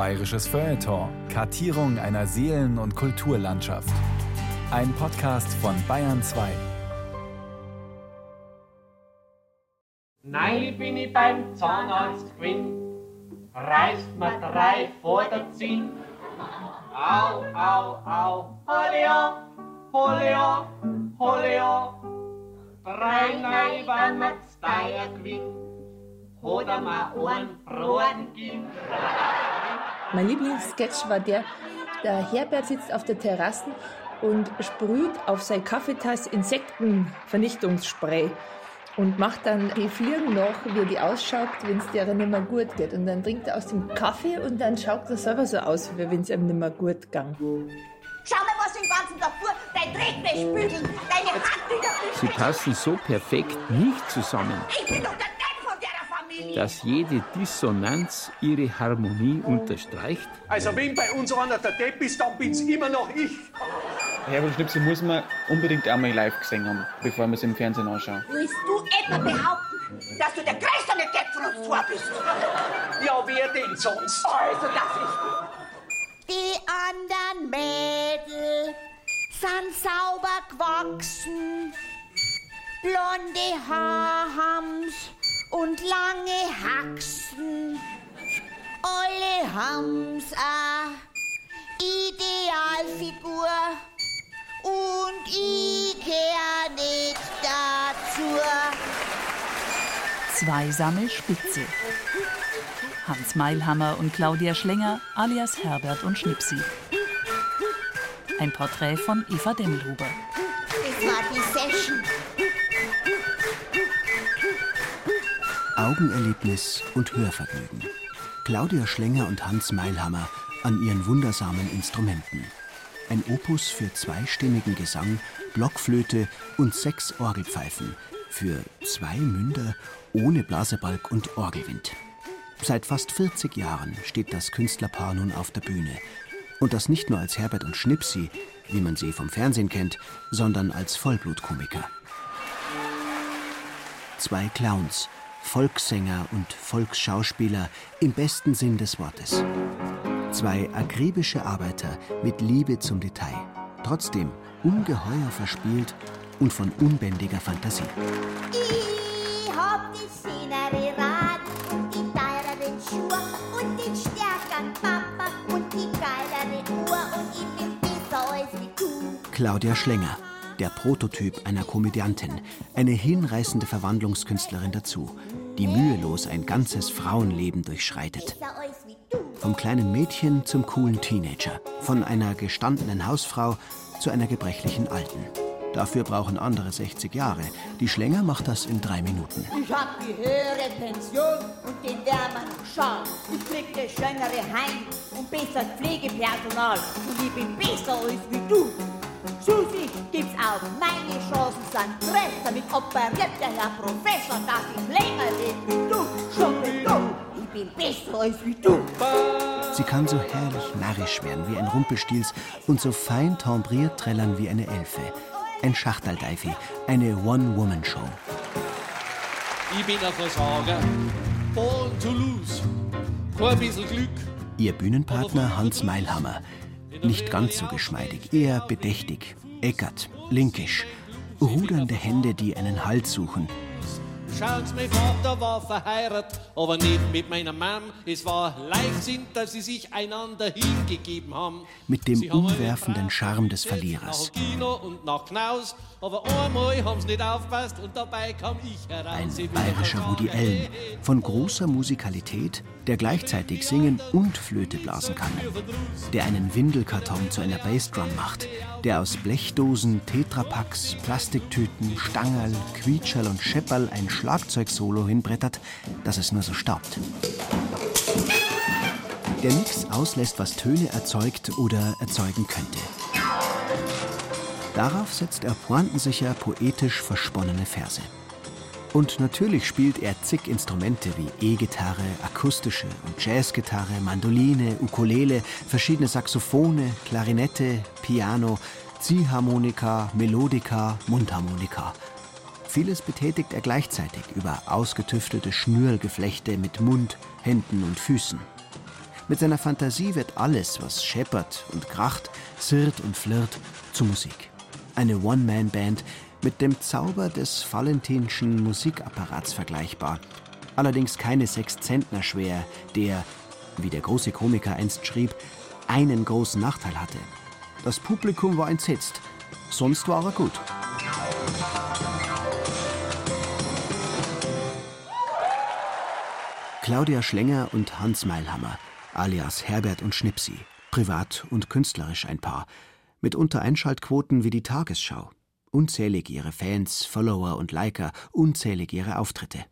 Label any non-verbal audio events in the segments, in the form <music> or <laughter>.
Bayerisches Feuilleton. Kartierung einer Seelen- und Kulturlandschaft. Ein Podcast von Bayern 2. Nein, bin ich beim Zahnarzt gewinn, reißt mir drei vor der Zinn. Au, au, au, Holio, Holio, Holio. Drei Nein, wenn mir Steier gewinn, oder mir einen Broten gibt. Mein Lieblingssketch war der, der Herbert sitzt auf der Terrasse und sprüht auf seine Kaffeetasse Insektenvernichtungsspray und macht dann die Fliegen nach, wie die ausschaut, wenn es deren nicht mehr gut geht. Und dann trinkt er aus dem Kaffee und dann schaut er selber so aus, wie wenn es ihm nicht mehr gut ging. Schau mal, was du den ganzen Tag tust. Dein Tretwäschbügeln, deine Handtücher. Sie passen so perfekt nicht zusammen, Ich bin doch der dass jede Dissonanz ihre Harmonie unterstreicht. Also wenn bei uns einer der Depp ist, dann bin's immer noch ich. Herbert Schnipsel muss man unbedingt einmal live gesehen haben, bevor man es im Fernsehen anschaut. Willst du etwa behaupten, dass du der größte Depp von uns zwei bist? Ja, wer denn sonst? Also, das ist... Die anderen Mädel sind sauber gewachsen. Blonde Haar haben's und lange Haxen. Alle haben's a Idealfigur. Und ich geh nicht dazu. Zweisame Spitze. Hans Meilhammer und Claudia Schlenger alias Herbert und Schnipsi. Ein Porträt von Eva Demmelhuber. Das war die Session. Augenerlebnis und Hörvergnügen. Claudia Schlenger und Hans Meilhammer an ihren wundersamen Instrumenten. Ein Opus für zweistimmigen Gesang, Blockflöte und sechs Orgelpfeifen für zwei Münder ohne Blasebalg und Orgelwind. Seit fast 40 Jahren steht das Künstlerpaar nun auf der Bühne. Und das nicht nur als Herbert und Schnipsi, wie man sie vom Fernsehen kennt, sondern als Vollblutkomiker. Zwei Clowns, Volkssänger und Volksschauspieler im besten Sinn des Wortes. Zwei akribische Arbeiter mit Liebe zum Detail, trotzdem ungeheuer verspielt und von unbändiger Fantasie. Ich hab die Szenerie Rad und die teureren Schuhe und den stärkeren Papa und die geilere Uhr und ich bin besser als du. Claudia Schlenger, der Prototyp einer Komödiantin, eine hinreißende Verwandlungskünstlerin dazu, die mühelos ein ganzes Frauenleben durchschreitet. Vom kleinen Mädchen zum coolen Teenager, von einer gestandenen Hausfrau zu einer gebrechlichen Alten. Dafür brauchen andere 60 Jahre. Die Schlenger macht das in drei Minuten. Ich hab die höhere Pension und den wärmeren Schal. Ich krieg das schönere Heim und besser Pflegepersonal. Und ich bin besser als wie du. Susi, gibt's auch meine Chancen sind größer mit operiert der Herr Professor, dass ich länger lebe wie du. Schon wie du. Ich bin besser als wie du. Sie kann so herrlich narrisch werden wie ein Rumpelstilz und so fein timbriert trällern wie eine Elfe. Ein Schachterldeifi, eine One-Woman-Show. Ich bin ein Versager, born to lose. Kein bisschen Glück. Ihr Bühnenpartner Hans Meilhammer. Nicht ganz so geschmeidig, eher bedächtig, eckert, linkisch. Rudernde Hände, die einen Halt suchen. Schaut's, mein Vater war verheiratet, aber nicht mit meiner Mom. Es war Leichtsinn, dass sie sich einander hingegeben haben. Mit dem umwerfenden Charme des Verlierers. Nach Kino und nach Knaus, aber einmal haben sie nicht aufgepasst und dabei kam ich heraus. Ein bayerischer Woody. Allen, von großer Musikalität, der gleichzeitig singen und Flöte blasen kann. Der einen Windelkarton zu einer Bassdrum macht, der aus Blechdosen, Tetrapacks, Plastiktüten, Stangerl, Quietscherl und Schepperl ein Schlagzeugsolo hinbrettert, dass es nur so staubt. Der nix auslässt, was Töne erzeugt oder erzeugen könnte. Darauf setzt er pointensicher, poetisch versponnene Verse. Und natürlich spielt er zig Instrumente wie E-Gitarre, akustische und Jazzgitarre, Mandoline, Ukulele, verschiedene Saxophone, Klarinette, Piano, Ziehharmonika, Melodika, Mundharmonika. Vieles betätigt er gleichzeitig über ausgetüftelte Schnürlgeflechte mit Mund, Händen und Füßen. Mit seiner Fantasie wird alles, was scheppert und kracht, sirrt und flirrt, zu Musik. Eine One-Man-Band mit dem Zauber des Valentinschen Musikapparats vergleichbar. Allerdings keine sechs Zentner schwer, der, wie der große Komiker einst schrieb, einen großen Nachteil hatte. Das Publikum war entsetzt, sonst war er gut. Claudia Schlenger und Hans Meilhammer, alias Herbert und Schnipsi, privat und künstlerisch ein Paar, mit unter Einschaltquoten wie die Tagesschau. Unzählig ihre Fans, Follower und Liker, unzählig ihre Auftritte.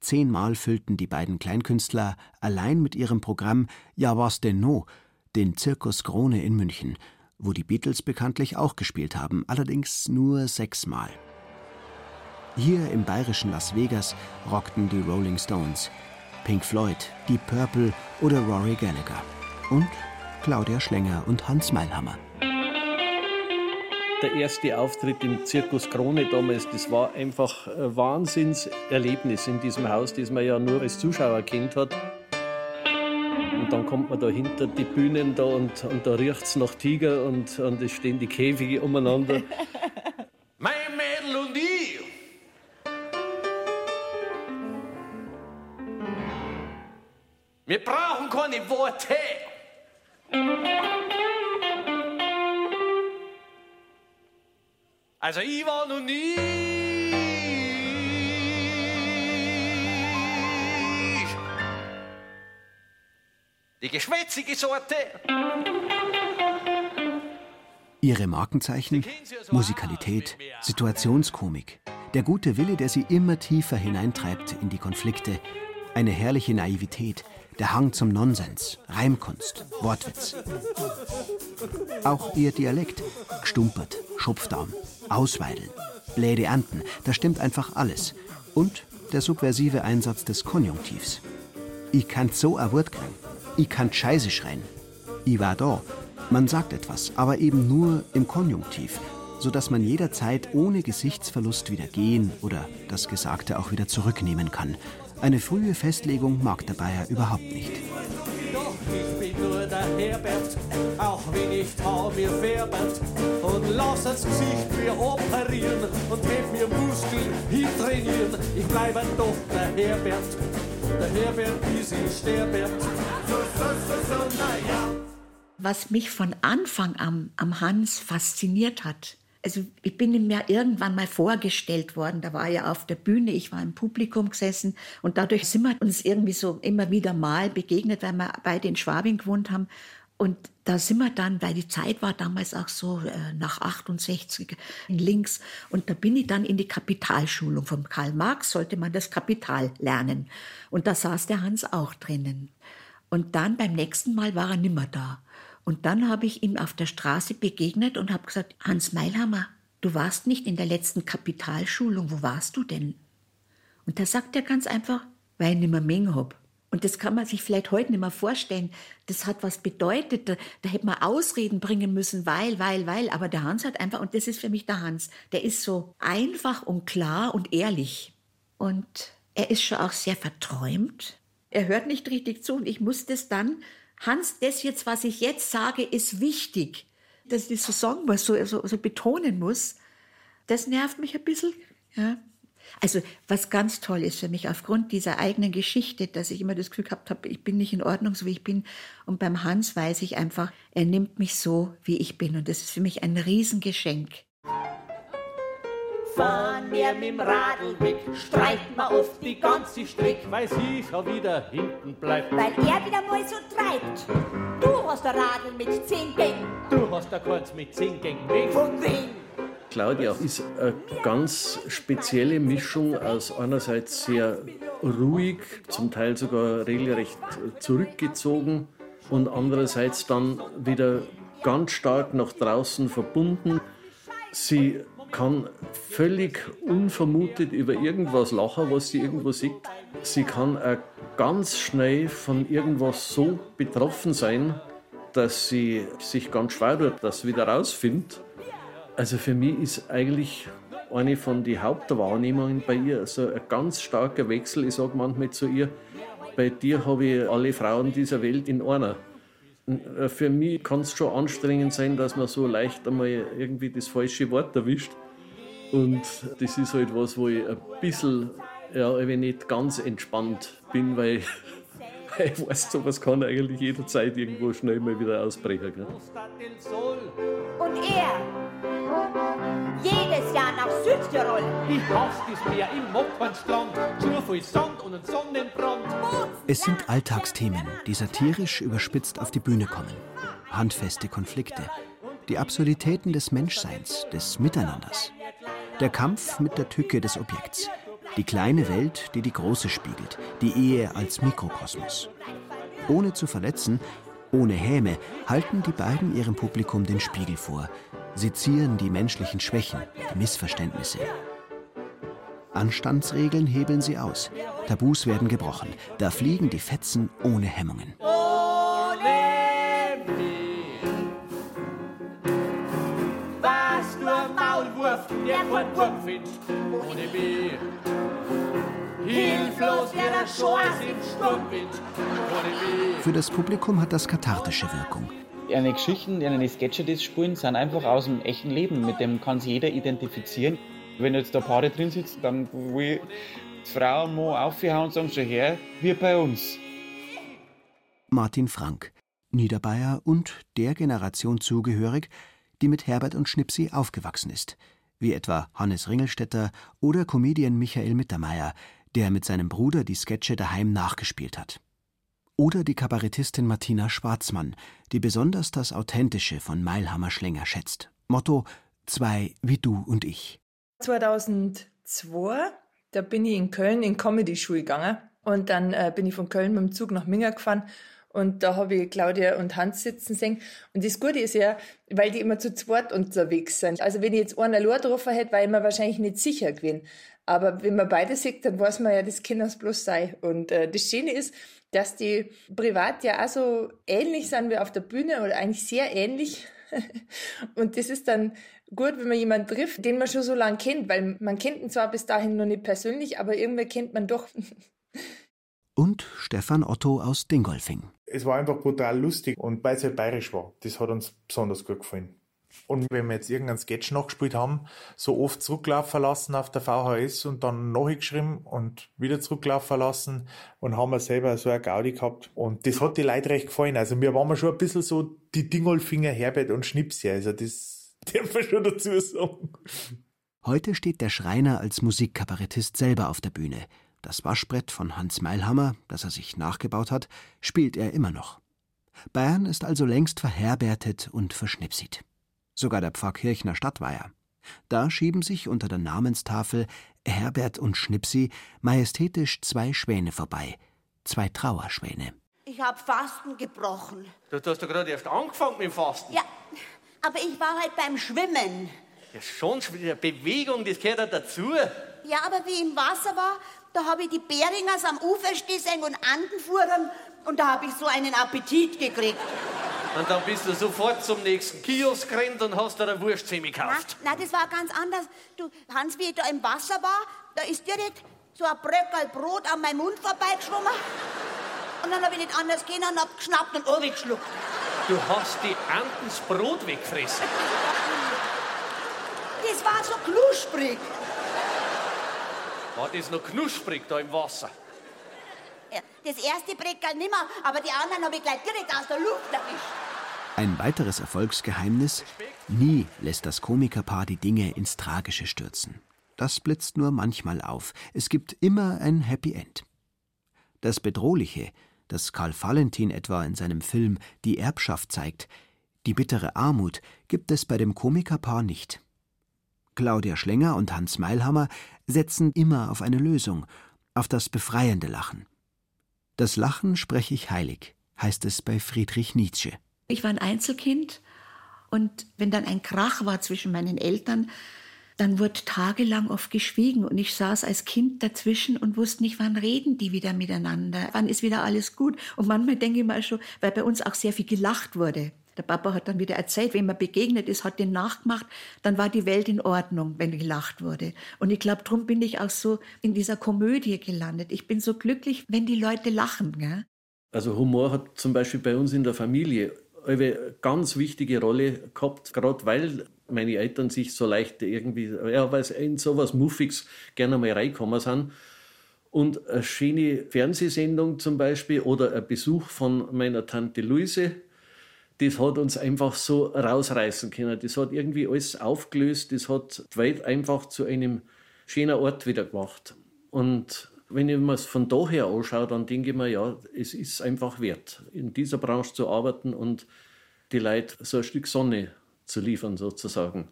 Zehnmal füllten die beiden Kleinkünstler allein mit ihrem Programm Ja was denn no den Zirkus Krone in München, wo die Beatles bekanntlich auch gespielt haben, allerdings nur sechsmal. Hier im bayerischen Las Vegas rockten die Rolling Stones, Pink Floyd, Deep Purple oder Rory Gallagher und Claudia Schlenger und Hans Meilhammer. Der erste Auftritt im Zirkus Krone damals, das war einfach ein Wahnsinnserlebnis in diesem Haus, das man ja nur als Zuschauer kennt hat. Und dann kommt man da hinter die Bühnen da und, und da riecht es nach Tiger und, und es stehen die Käfige umeinander. <laughs> mein Mädel und ich. Wir brauchen keine Worte. Also ich war noch nie die geschwätzige Sorte. Ihre Markenzeichen? Musikalität, Situationskomik, der gute Wille, der sie immer tiefer hineintreibt in die Konflikte, eine herrliche Naivität, der Hang zum Nonsens, Reimkunst, Wortwitz. Auch ihr Dialekt, gestumpert, Schupfdarm, Ausweideln, Bläde ernten, da stimmt einfach alles. Und der subversive Einsatz des Konjunktivs. Ich kann so ein Wort kriegen. Ich kann Scheiße schreien. Ich war da. Man sagt etwas, aber eben nur im Konjunktiv, sodass man jederzeit ohne Gesichtsverlust wieder gehen oder das Gesagte auch wieder zurücknehmen kann. Eine frühe Festlegung mag der Bayer überhaupt nicht. Der Herbert, auch wenn ich Tau mir färbert. Und lass das Gesicht mir operieren und heb mir Muskeln hintrainieren. Ich bleibe doch der Herbert, der Herbert bis ich sterbert. So, so, so, so, naja. Was mich von Anfang an am Hans fasziniert hat, also ich bin ja irgendwann mal vorgestellt worden, da war er auf der Bühne, ich war im Publikum gesessen und dadurch sind wir uns irgendwie so immer wieder mal begegnet, weil wir beide in Schwabing gewohnt haben. Und da sind wir dann, weil die Zeit war damals auch so äh, nach 68 links. Und da bin ich dann in die Kapitalschulung von Karl Marx, sollte man das Kapital lernen. Und da saß der Hans auch drinnen. Und dann beim nächsten Mal war er nimmer da. Und dann habe ich ihm auf der Straße begegnet und habe gesagt, Hans Meilhammer, du warst nicht in der letzten Kapitalschulung, wo warst du denn? Und da sagt er ganz einfach, weil ich nicht mehr Menge hab. Und das kann man sich vielleicht heute nicht mehr vorstellen. Das hat was bedeutet. Da, da hätte man Ausreden bringen müssen, weil, weil, weil. Aber der Hans hat einfach, und das ist für mich der Hans, der ist so einfach und klar und ehrlich. Und er ist schon auch sehr verträumt. Er hört nicht richtig zu und ich muss das dann Hans, das jetzt, was ich jetzt sage, ist wichtig. Dass ich das so sagen muss, so, so, so betonen muss, das nervt mich ein bisschen. Ja. Also was ganz toll ist für mich aufgrund dieser eigenen Geschichte, dass ich immer das Gefühl gehabt habe, ich bin nicht in Ordnung, so wie ich bin. Und beim Hans weiß ich einfach, er nimmt mich so, wie ich bin. Und das ist für mich ein Riesengeschenk. Fahren wir mit dem Radl weg, streiten wir oft die ganze Strecke, weil sie schon wieder hinten bleibt. Weil er wieder mal so treibt. Du hast ein Radl mit zehn Gängen. Du hast da keins mit zehn Gängen weg. Von wem? Claudia ist eine ganz spezielle Mischung aus einerseits sehr ruhig, zum Teil sogar regelrecht zurückgezogen und andererseits dann wieder ganz stark nach draußen verbunden. Sie kann völlig unvermutet über irgendwas lachen, was sie irgendwo sieht. Sie kann auch ganz schnell von irgendwas so betroffen sein, dass sie sich ganz schwer tut, das wieder rausfindet. Also für mich ist eigentlich eine von den Hauptwahrnehmungen bei ihr so ein ganz starker Wechsel. Ich sage manchmal zu ihr, bei dir habe ich alle Frauen dieser Welt in einer. Äh, für mich kann es schon anstrengend sein, dass man so leicht einmal irgendwie das falsche Wort erwischt. Und das ist halt was, wo ich ein bisschen, ja, wenn nicht ganz entspannt bin, weil <laughs> ich weiß, sowas kann eigentlich jederzeit irgendwo schnell mal wieder ausbrechen. Gell? Und er, jedes Jahr nach Südtirol. Ich hasse das Meer im Moppernstrand, zu viel Sand und ein Sonnenbrand. Es sind Alltagsthemen, die satirisch überspitzt auf die Bühne kommen. Handfeste Konflikte, die Absurditäten des Menschseins, des Miteinanders. Der Kampf mit der Tücke des Objekts. Die kleine Welt, die die große spiegelt, die Ehe als Mikrokosmos. Ohne zu verletzen, ohne Häme, halten die beiden ihrem Publikum den Spiegel vor, Sie zieren die menschlichen Schwächen, die Missverständnisse. Anstandsregeln hebeln sie aus. Tabus werden gebrochen. Da fliegen die Fetzen ohne Hemmungen. Der kein Wurm findest, ohne mich. Hilflos wie der Schoß im Sturmwind, ohne mich. Für das Publikum hat das kathartische Wirkung. Eine Geschichten, eine Sketche, die spielen, sind einfach aus dem echten Leben. Mit dem kann sich jeder identifizieren. Wenn jetzt da Paare drin sitzen, dann will die Frau Mann aufhauen und sagen, schon her, wie bei uns. Martin Frank, Niederbayer und der Generation zugehörig, die mit Herbert und Schnipsi aufgewachsen ist, wie etwa Hannes Ringelstetter oder Comedian Michael Mittermeier, der mit seinem Bruder die Sketche daheim nachgespielt hat. Oder die Kabarettistin Martina Schwarzmann, die besonders das Authentische von Meilhammer Schlenger schätzt. Motto: Zwei wie du und ich. 2002, da bin ich in Köln in Comedy-Schule gegangen. Und dann äh, bin ich von Köln mit dem Zug nach Minga gefahren. Und da habe ich Claudia und Hans sitzen sehen. Und das Gute ist ja, weil die immer zu zweit unterwegs sind. Also wenn ich jetzt einen allein getroffen hätte, war ich mir wahrscheinlich nicht sicher gewesen. Aber wenn man beide sieht, dann weiß man ja, das kann es bloß sein. Und äh, das Schöne ist, dass die privat ja auch so ähnlich sind wie auf der Bühne oder eigentlich sehr ähnlich. <laughs> Und das ist dann gut, wenn man jemanden trifft, den man schon so lange kennt, weil man kennt ihn zwar bis dahin noch nicht persönlich, aber irgendwie kennt man doch. <laughs> Und Stefan Otto aus Dingolfing. Es war einfach brutal lustig und weil es halt bayerisch war. Das hat uns besonders gut gefallen. Und wenn wir jetzt irgendeinen Sketch nachgespielt haben, so oft zurücklaufen lassen auf der VHS und dann nachgeschrieben und wieder zurücklaufen lassen und haben wir selber so eine Gaudi gehabt. Und das hat die Leute recht gefallen. Also wir waren schon ein bisschen so die Dingolfinger Herbert und Schnipsi. Also das <laughs> darf man schon dazu sagen. Heute steht der Schreiner als Musikkabarettist selber auf der Bühne. Das Waschbrett von Hans Meilhammer, das er sich nachgebaut hat, spielt er immer noch. Bayern ist also längst verherbertet und verschnipsit. Sogar der Pfarrkirchner Stadtweiher. Da schieben sich unter der Namenstafel Herbert und Schnipsi majestätisch zwei Schwäne vorbei. Zwei Trauerschwäne. Ich hab Fasten gebrochen. Du hast doch gerade erst angefangen mit dem Fasten. Ja, aber ich war halt beim Schwimmen. Ja, schon wieder Bewegung, das gehört ja dazu. Ja, aber wie ich im Wasser war, da habe ich die Beringers am Ufer stehen und Anden fuhren und da habe ich so einen Appetit gekriegt. Und dann bist du sofort zum nächsten Kiosk gerannt und hast dir eine Wurstzimmer gekauft. Nein, das war ganz anders. Du, Hans, wie ich da im Wasser war, da ist direkt so ein Bröckel Brot an meinem Mund vorbeigeschwommen. Und dann habe ich nicht anders gehen und hab geschnappt und geschluckt. Du hast die Antens Brot weggefressen. Das war so knusprig. War das noch knusprig da im Wasser? Das erste Breckerl nimmer, aber die anderen habe ich gleich direkt aus der Luft erwischt. Ein weiteres Erfolgsgeheimnis: Nie lässt das Komikerpaar die Dinge ins Tragische stürzen. Das blitzt nur manchmal auf. Es gibt immer ein Happy End. Das Bedrohliche, das Karl Valentin etwa in seinem Film Die Erbschaft zeigt, die bittere Armut, gibt es bei dem Komikerpaar nicht. Claudia Schlenger und Hans Meilhammer setzen immer auf eine Lösung, auf das befreiende Lachen. Das Lachen spreche ich heilig, heißt es bei Friedrich Nietzsche. Ich war ein Einzelkind und wenn dann ein Krach war zwischen meinen Eltern, dann wurde tagelang oft geschwiegen und ich saß als Kind dazwischen und wusste nicht, wann reden die wieder miteinander, wann ist wieder alles gut. Und manchmal denke ich mal schon, weil bei uns auch sehr viel gelacht wurde. Der Papa hat dann wieder erzählt, wenn man begegnet ist, hat den nachgemacht, dann war die Welt in Ordnung, wenn gelacht wurde. Und ich glaube, darum bin ich auch so in dieser Komödie gelandet. Ich bin so glücklich, wenn die Leute lachen. Gell? Also Humor hat zum Beispiel bei uns in der Familie eine ganz wichtige Rolle gehabt, gerade weil meine Eltern sich so leicht irgendwie, ja, weil sie in sowas Muffigs gerne mal reinkommen sind. Und eine schöne Fernsehsendung zum Beispiel oder ein Besuch von meiner Tante Luise, das hat uns einfach so rausreißen können. Das hat irgendwie alles aufgelöst, das hat die Welt einfach zu einem schönen Ort wieder gemacht. Und wenn ich mir es von daher anschaue, dann denke ich mir, ja, es ist einfach wert, in dieser Branche zu arbeiten und die Leute so ein Stück Sonne zu liefern, sozusagen.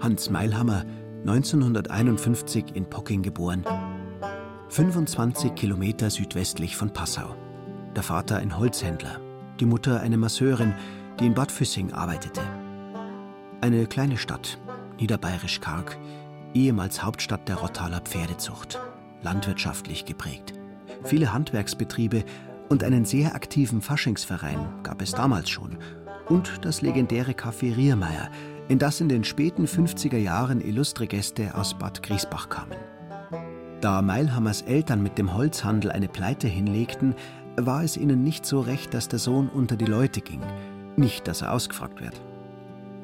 Hans Meilhammer 1951 in Pocking geboren. 25 Kilometer südwestlich von Passau. Der Vater ein Holzhändler, die Mutter eine Masseurin, die in Bad Füssing arbeitete. Eine kleine Stadt, niederbayerisch karg, ehemals Hauptstadt der Rottaler Pferdezucht, landwirtschaftlich geprägt. Viele Handwerksbetriebe und einen sehr aktiven Faschingsverein gab es damals schon. Und das legendäre Café Riermeier, in das in den späten 50er Jahren illustre Gäste aus Bad Griesbach kamen. Da Meilhammers Eltern mit dem Holzhandel eine Pleite hinlegten, war es ihnen nicht so recht, dass der Sohn unter die Leute ging, nicht, dass er ausgefragt wird.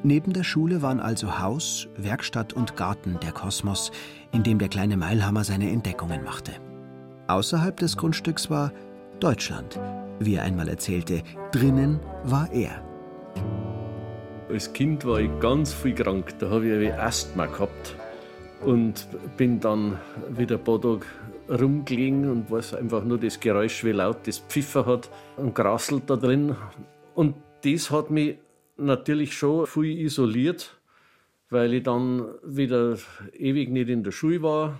Neben der Schule waren also Haus, Werkstatt und Garten der Kosmos, in dem der kleine Meilhammer seine Entdeckungen machte. Außerhalb des Grundstücks war Deutschland. Wie er einmal erzählte, drinnen war er. Als Kind war ich ganz viel krank. Da habe ich Asthma gehabt. Und bin dann wieder ein paar Tage rumgelegen und weiß einfach nur das Geräusch, wie laut das Pfiffer hat und graselt da drin. Und das hat mich natürlich schon viel isoliert, weil ich dann wieder ewig nicht in der Schule war.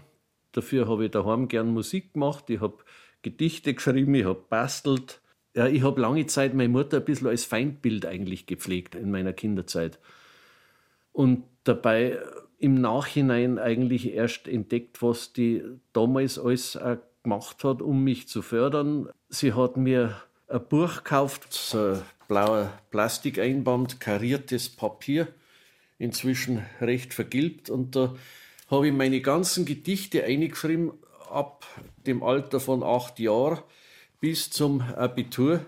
Dafür habe ich daheim gern Musik gemacht. Ich habe Gedichte geschrieben, ich habe bastelt. Ja, ich habe lange Zeit meine Mutter ein bisschen als Feindbild eigentlich gepflegt in meiner Kinderzeit. Und dabei im Nachhinein eigentlich erst entdeckt, was die damals alles gemacht hat, um mich zu fördern. Sie hat mir ein Buch gekauft, so ein blauer Plastikeinband, kariertes Papier, inzwischen recht vergilbt. Und da habe ich meine ganzen Gedichte eingeschrieben, ab dem Alter von acht Jahren bis zum Abitur.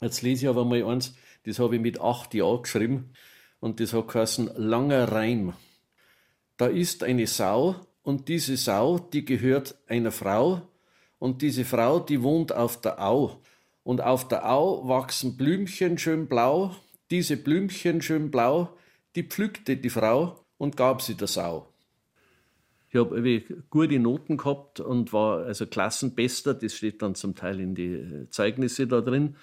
Jetzt lese ich aber mal eins, das habe ich mit acht Jahren geschrieben und das hat geheißen Langer Reim. Da ist eine Sau und diese Sau, die gehört einer Frau und diese Frau, die wohnt auf der Au und auf der Au wachsen Blümchen schön blau, diese Blümchen schön blau, die pflückte die Frau und gab sie der Sau. Ich habe gute Noten gehabt und war also Klassenbester. Das steht dann zum Teil in die Zeugnisse da drin.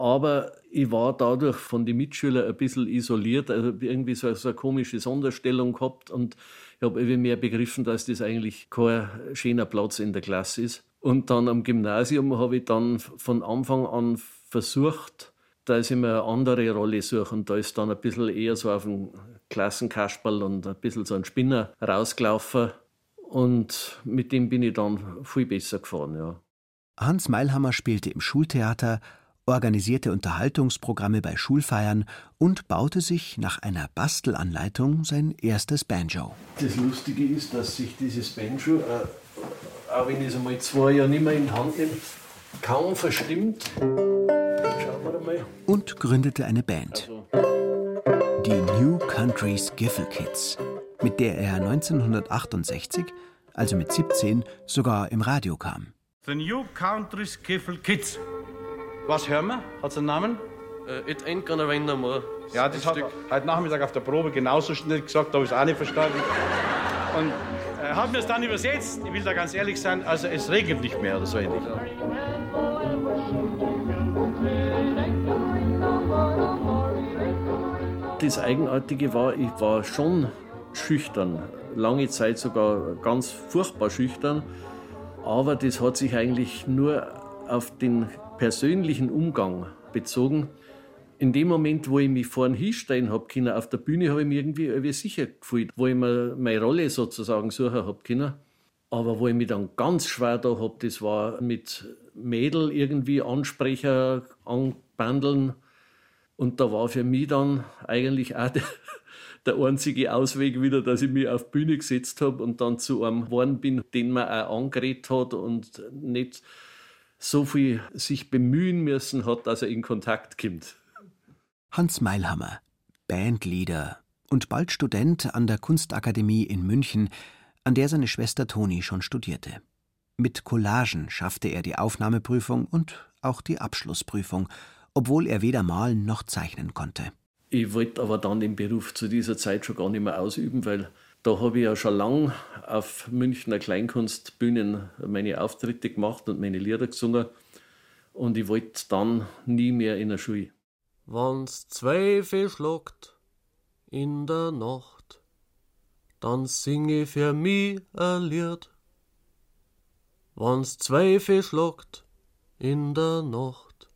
Aber ich war dadurch von den Mitschülern ein bisschen isoliert, also irgendwie so, so eine komische Sonderstellung gehabt und ich habe irgendwie mehr begriffen, dass das eigentlich kein schöner Platz in der Klasse ist. Und dann am Gymnasium habe ich dann von Anfang an versucht, dass ich mir eine andere Rolle suche. Und da ist dann ein bisschen eher so auf dem Klassenkasperl und ein bisschen so ein Spinner rausgelaufen. Und mit dem bin ich dann viel besser gefahren, ja. Hans Meilhammer spielte im Schultheater, organisierte Unterhaltungsprogramme bei Schulfeiern und baute sich nach einer Bastelanleitung sein erstes Banjo. Das Lustige ist, dass sich dieses Banjo, äh, auch wenn ich es einmal zwei Jahre nicht mehr in die Hand nehme, kaum verstimmt. Schauen wir mal. Und gründete eine Band. Die New Countries Giffel Kids mit der er 1968, also mit 17, sogar im Radio kam. The New Country Skiffle Kids. Was hören wir? Hat's einen Namen? Uh, it ain't gonna rain no more. Ja, das hat er heute Nachmittag auf der Probe genauso schnell gesagt, da habe ich es auch nicht verstanden. Und er hat mir es dann übersetzt, ich will da ganz ehrlich sein, also es regnet nicht mehr oder so ähnlich. Das Eigenartige war, ich war schon schüchtern, lange Zeit sogar ganz furchtbar schüchtern. Aber das hat sich eigentlich nur auf den persönlichen Umgang bezogen. In dem Moment, wo ich mich vorn hinstellen habe können, auf der Bühne, habe ich mich irgendwie, irgendwie sicher gefühlt, wo ich mir meine Rolle sozusagen suchen habe können. Aber wo ich mich dann ganz schwer da habe, das war mit Mädel irgendwie Ansprecher anbandeln. Und da war für mich dann eigentlich auch <laughs> der, der einzige Ausweg wieder, dass ich mich auf die Bühne gesetzt habe und dann zu einem geworden bin, den man auch angeredet hat und nicht so viel sich bemühen müssen hat, dass er in Kontakt kommt. Hans Meilhammer, Bandleader und bald Student an der Kunstakademie in München, an der seine Schwester Toni schon studierte. Mit Collagen schaffte er die Aufnahmeprüfung und auch die Abschlussprüfung, obwohl er weder malen noch zeichnen konnte. Ich wollte aber dann den Beruf zu dieser Zeit schon gar nicht mehr ausüben, weil da habe ich ja schon lange auf Münchner Kleinkunstbühnen meine Auftritte gemacht und meine Lieder gesungen. Und ich wollte dann nie mehr in der Schule. Wann's Zweifel schlagt in der Nacht, dann singe für mich ein Lied. Wann's Zweifel schlagt in der Nacht,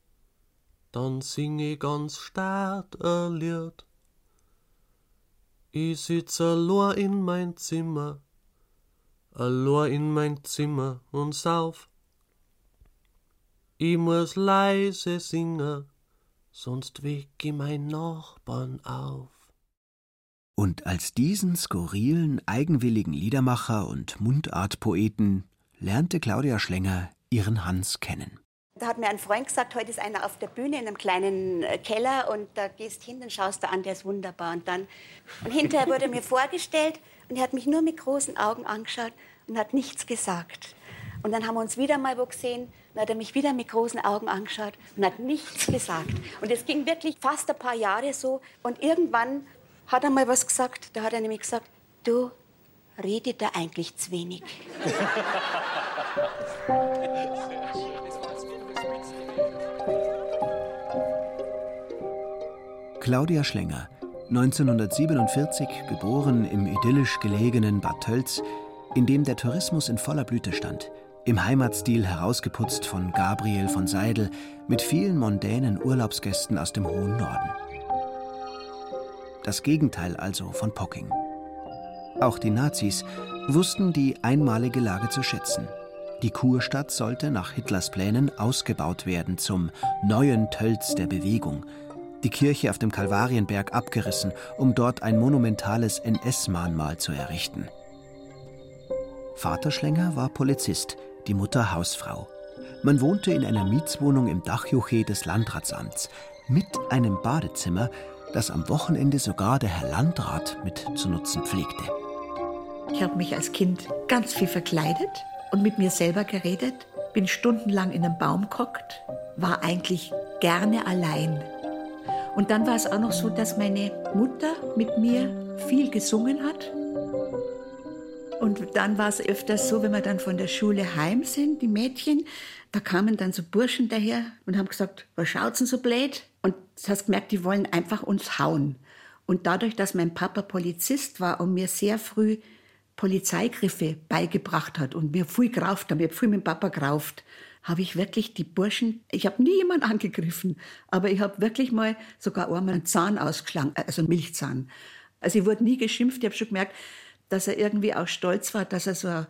dann singe ganz stark ein Lied. Ich sitz allein in mein Zimmer, allein in mein Zimmer und sauf. Ich muss leise singen, sonst weck ich mein Nachbarn auf. Und als diesen skurrilen, eigenwilligen Liedermacher und Mundartpoeten lernte Claudia Schlenger ihren Hans kennen. Hat mir ein Freund gesagt, heute ist einer auf der Bühne in einem kleinen äh, Keller und da gehst hin und schaust da an, der ist wunderbar. Und dann und hinterher wurde mir <laughs> vorgestellt und er hat mich nur mit großen Augen angeschaut und hat nichts gesagt. Und dann haben wir uns wieder mal wo gesehen und hat er mich wieder mit großen Augen angeschaut und hat nichts gesagt. Und es ging wirklich fast ein paar Jahre so. Und irgendwann hat er mal was gesagt. Da hat er nämlich gesagt, du redet da eigentlich zu wenig. <laughs> Claudia Schlenger, 1947 geboren im idyllisch gelegenen Bad Tölz, in dem der Tourismus in voller Blüte stand, im Heimatstil herausgeputzt von Gabriel von Seidel mit vielen mondänen Urlaubsgästen aus dem hohen Norden. Das Gegenteil also von Pocking. Auch die Nazis wussten die einmalige Lage zu schätzen. Die Kurstadt sollte nach Hitlers Plänen ausgebaut werden zum neuen Tölz der Bewegung – die Kirche auf dem Kalvarienberg abgerissen, um dort ein monumentales NS-Mahnmal zu errichten. Vater Schlenger war Polizist, die Mutter Hausfrau. Man wohnte in einer Mietswohnung im Dachjuche des Landratsamts mit einem Badezimmer, das am Wochenende sogar der Herr Landrat mit zu nutzen pflegte. Ich habe mich als Kind ganz viel verkleidet und mit mir selber geredet, bin stundenlang in einem Baum gehockt, war eigentlich gerne allein und dann war es auch noch so, dass meine Mutter mit mir viel gesungen hat. Und dann war es öfters so, wenn wir dann von der Schule heim sind, die Mädchen, da kamen dann so Burschen daher und haben gesagt, was schaut's denn so blöd? Und du hast gemerkt, die wollen einfach uns hauen. Und dadurch, dass mein Papa Polizist war und mir sehr früh Polizeigriffe beigebracht hat und mir viel gerauft hat, mir viel mit dem Papa gerauft, habe ich wirklich die Burschen, ich habe nie jemand <laughs> angegriffen, aber ich habe wirklich mal sogar einmal einen Zahn ausgeschlagen, also einen Milchzahn. Also ich wurde nie geschimpft, ich habe schon gemerkt, dass er irgendwie auch stolz war, dass er so eine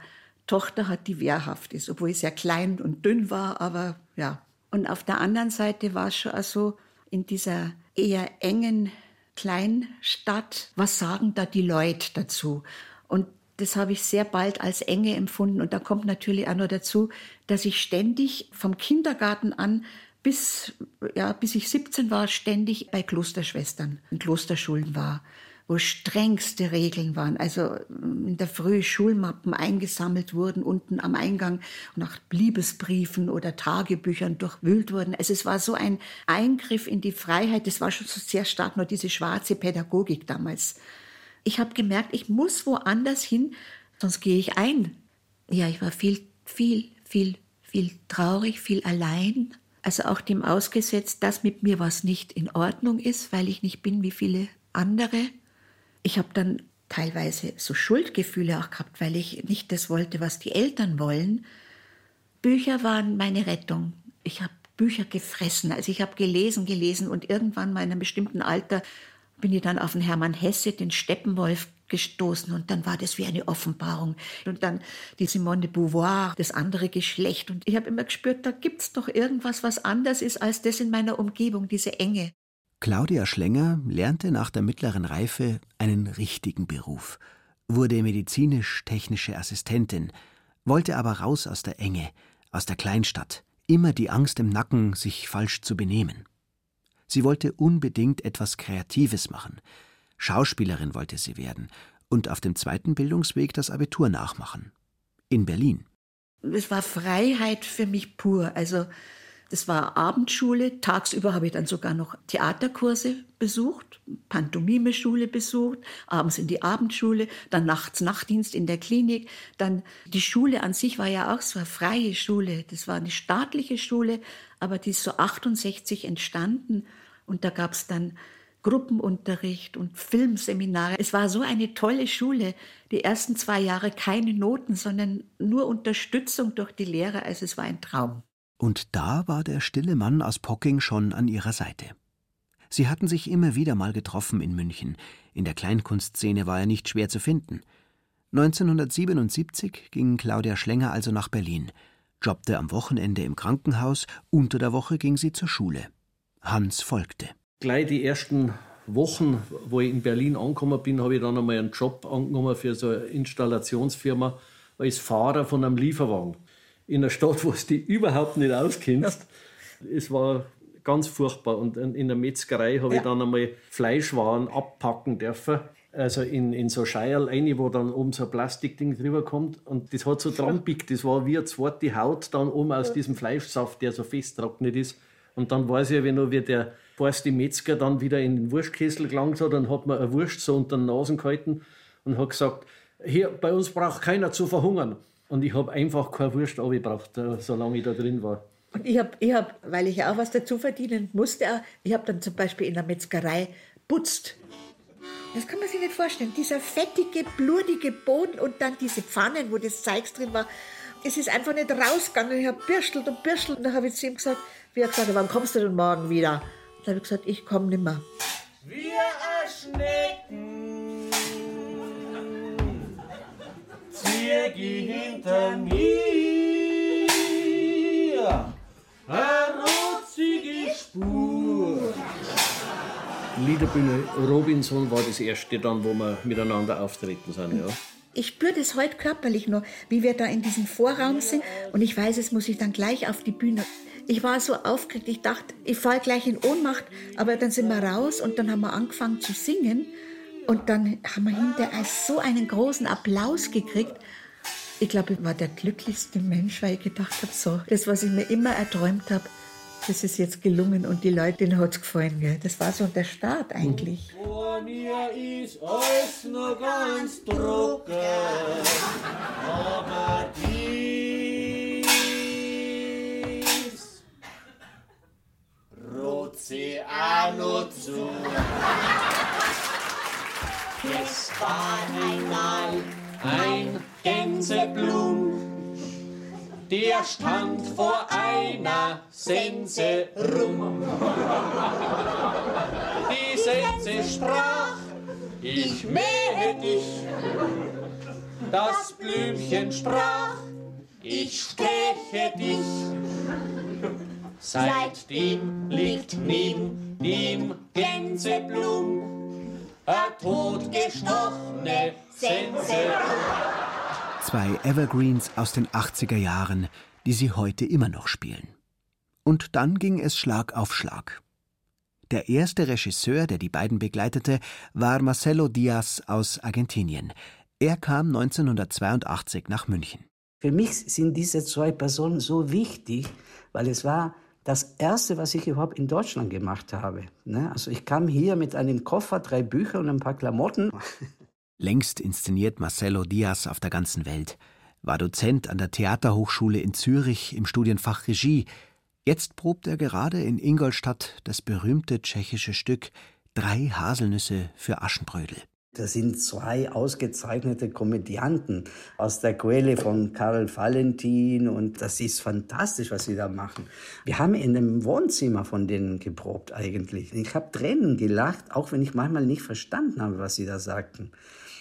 Tochter hat, die wehrhaft ist, obwohl ich sehr klein und dünn war, aber ja. Und auf der anderen Seite war es schon also in dieser eher engen Kleinstadt, was sagen da die Leute dazu? Und das habe ich sehr bald als Enge empfunden. Und da kommt natürlich auch noch dazu, dass ich ständig vom Kindergarten an bis, ja, bis ich 17 war, ständig bei Klosterschwestern in Klosterschulen war, wo strengste Regeln waren. Also mm, in der Früh Schulmappen eingesammelt wurden, unten am Eingang nach Liebesbriefen oder Tagebüchern durchwühlt wurden. Also es war so ein Eingriff in die Freiheit. Das war schon so sehr stark, nur diese schwarze Pädagogik damals ich habe gemerkt, ich muss woanders hin, sonst gehe ich ein. Ja, ich war viel, viel, viel, viel traurig, viel allein. Also auch dem ausgesetzt, dass mit mir was nicht in Ordnung ist, weil ich nicht bin wie viele andere. Ich habe dann teilweise so Schuldgefühle auch gehabt, weil ich nicht das wollte, was die Eltern wollen. Bücher waren meine Rettung. Ich habe Bücher gefressen. Also ich habe gelesen, gelesen und irgendwann mal in einem bestimmten Alter bin ich dann auf den Hermann Hesse, den Steppenwolf, gestoßen und dann war das wie eine Offenbarung. Und dann die Simone de Beauvoir, das andere Geschlecht. Und ich habe immer gespürt, da gibt es doch irgendwas, was anders ist als das in meiner Umgebung, diese Enge. Claudia Schlenger lernte nach der mittleren Reife einen richtigen Beruf, wurde medizinisch-technische Assistentin, wollte aber raus aus der Enge, aus der Kleinstadt, immer die Angst im Nacken, sich falsch zu benehmen. Sie wollte unbedingt etwas Kreatives machen. Schauspielerin wollte sie werden und auf dem zweiten Bildungsweg das Abitur nachmachen. In Berlin. Es war Freiheit für mich pur. Also das war Abendschule. Tagsüber habe ich dann sogar noch Theaterkurse besucht, Pantomime-Schule besucht, abends in die Abendschule, dann nachts Nachtdienst in der Klinik. Dann die Schule an sich war ja auch so eine freie Schule. Das war eine staatliche Schule, aber die ist so 68 entstanden. Und da gab es dann Gruppenunterricht und Filmseminare. Es war so eine tolle Schule. Die ersten zwei Jahre keine Noten, sondern nur Unterstützung durch die Lehrer. Also es war ein Traum. Und da war der stille Mann aus Pocking schon an ihrer Seite. Sie hatten sich immer wieder mal getroffen in München. In der Kleinkunstszene war er nicht schwer zu finden. 1977 ging Claudia Schlenger also nach Berlin, jobbte am Wochenende im Krankenhaus, unter der Woche ging sie zur Schule. Hans folgte. Gleich die ersten Wochen, wo ich in Berlin angekommen bin, habe ich dann einmal einen Job angenommen für so eine Installationsfirma als Fahrer von einem Lieferwagen in einer Stadt, wo du dich überhaupt nicht auskennst. Es war ganz furchtbar. Und in der Metzgerei habe ja. ich dann einmal Fleischwaren abpacken dürfen. Also in, in so Scheierl rein, wo dann oben so ein Plastikding drüber kommt. Und das hat so trampig, das war wie eine zweite Haut dann oben aus diesem Fleischsaft, der so festtrocknet ist. Und dann weiß ich ja, wenn, wie der die Metzger dann wieder in den Wurstkessel gelangt hat, dann hat man eine Wurst so unter den Nasen gehalten und hat gesagt, hier, bei uns braucht keiner zu verhungern. Und ich habe einfach keine Wurst abgebracht, äh, solange ich da drin war. Und ich habe, ich hab, weil ich ja auch was dazu verdienen musste, ich habe dann zum Beispiel in der Metzgerei putzt. Das kann man sich nicht vorstellen. Dieser fettige, blutige Boden und dann diese Pfannen, wo das Zeugs drin war. Es ist einfach nicht rausgegangen. Ich habe bürstelt und bürstelt. Und dann habe ich zu ihm gesagt, wie er gesagt wann kommst du denn morgen wieder? Dann habe ich gesagt, ich komme nimmer. Wir Schnecken Zirgi hinter mir. Eine rutzige Spur. Liederbühne Robinson war das erste dann, wo wir miteinander auftreten sind, ja. Ich spüre das heute körperlich noch, wie wir da in diesem Vorraum sind. Und ich weiß, es muss ich dann gleich auf die Bühne. Ich war so aufgeregt, ich dachte, ich falle gleich in Ohnmacht. Aber dann sind wir raus und dann haben wir angefangen zu singen. Und dann haben wir hinterher so einen großen Applaus gekriegt. Ich glaube, ich war der glücklichste Mensch, weil ich gedacht habe, so, das, was ich mir immer erträumt habe, das ist jetzt gelungen und die Leute, denen hat es gefallen. Gell? Das war so der Start eigentlich. Vor mir ist alles nur ganz trocken, aber dies rotze auch noch zu. Es war einmal ein Gänseblum, der stand vor einer Sense rum. Die Sense sprach, ich mähe dich. Das Blümchen sprach, ich steche dich. Seitdem liegt neben dem Gänseblum a totgestochene Sense. Zwei Evergreens aus den 80er Jahren, die sie heute immer noch spielen. Und dann ging es Schlag auf Schlag. Der erste Regisseur, der die beiden begleitete, war Marcelo Diaz aus Argentinien. Er kam 1982 nach München. Für mich sind diese zwei Personen so wichtig, weil es war das Erste, was ich überhaupt in Deutschland gemacht habe. Ne? Also ich kam hier mit einem Koffer, drei Bücher und ein paar Klamotten. <laughs> Längst inszeniert Marcelo Diaz auf der ganzen Welt, war Dozent an der Theaterhochschule in Zürich im Studienfach Regie. Jetzt probt er gerade in Ingolstadt das berühmte tschechische Stück Drei Haselnüsse für Aschenbrödel. Das sind zwei ausgezeichnete Komödianten aus der Quelle von Karl Valentin und das ist fantastisch, was sie da machen. Wir haben in dem Wohnzimmer von denen geprobt eigentlich. Ich habe Tränen gelacht, auch wenn ich manchmal nicht verstanden habe, was sie da sagten.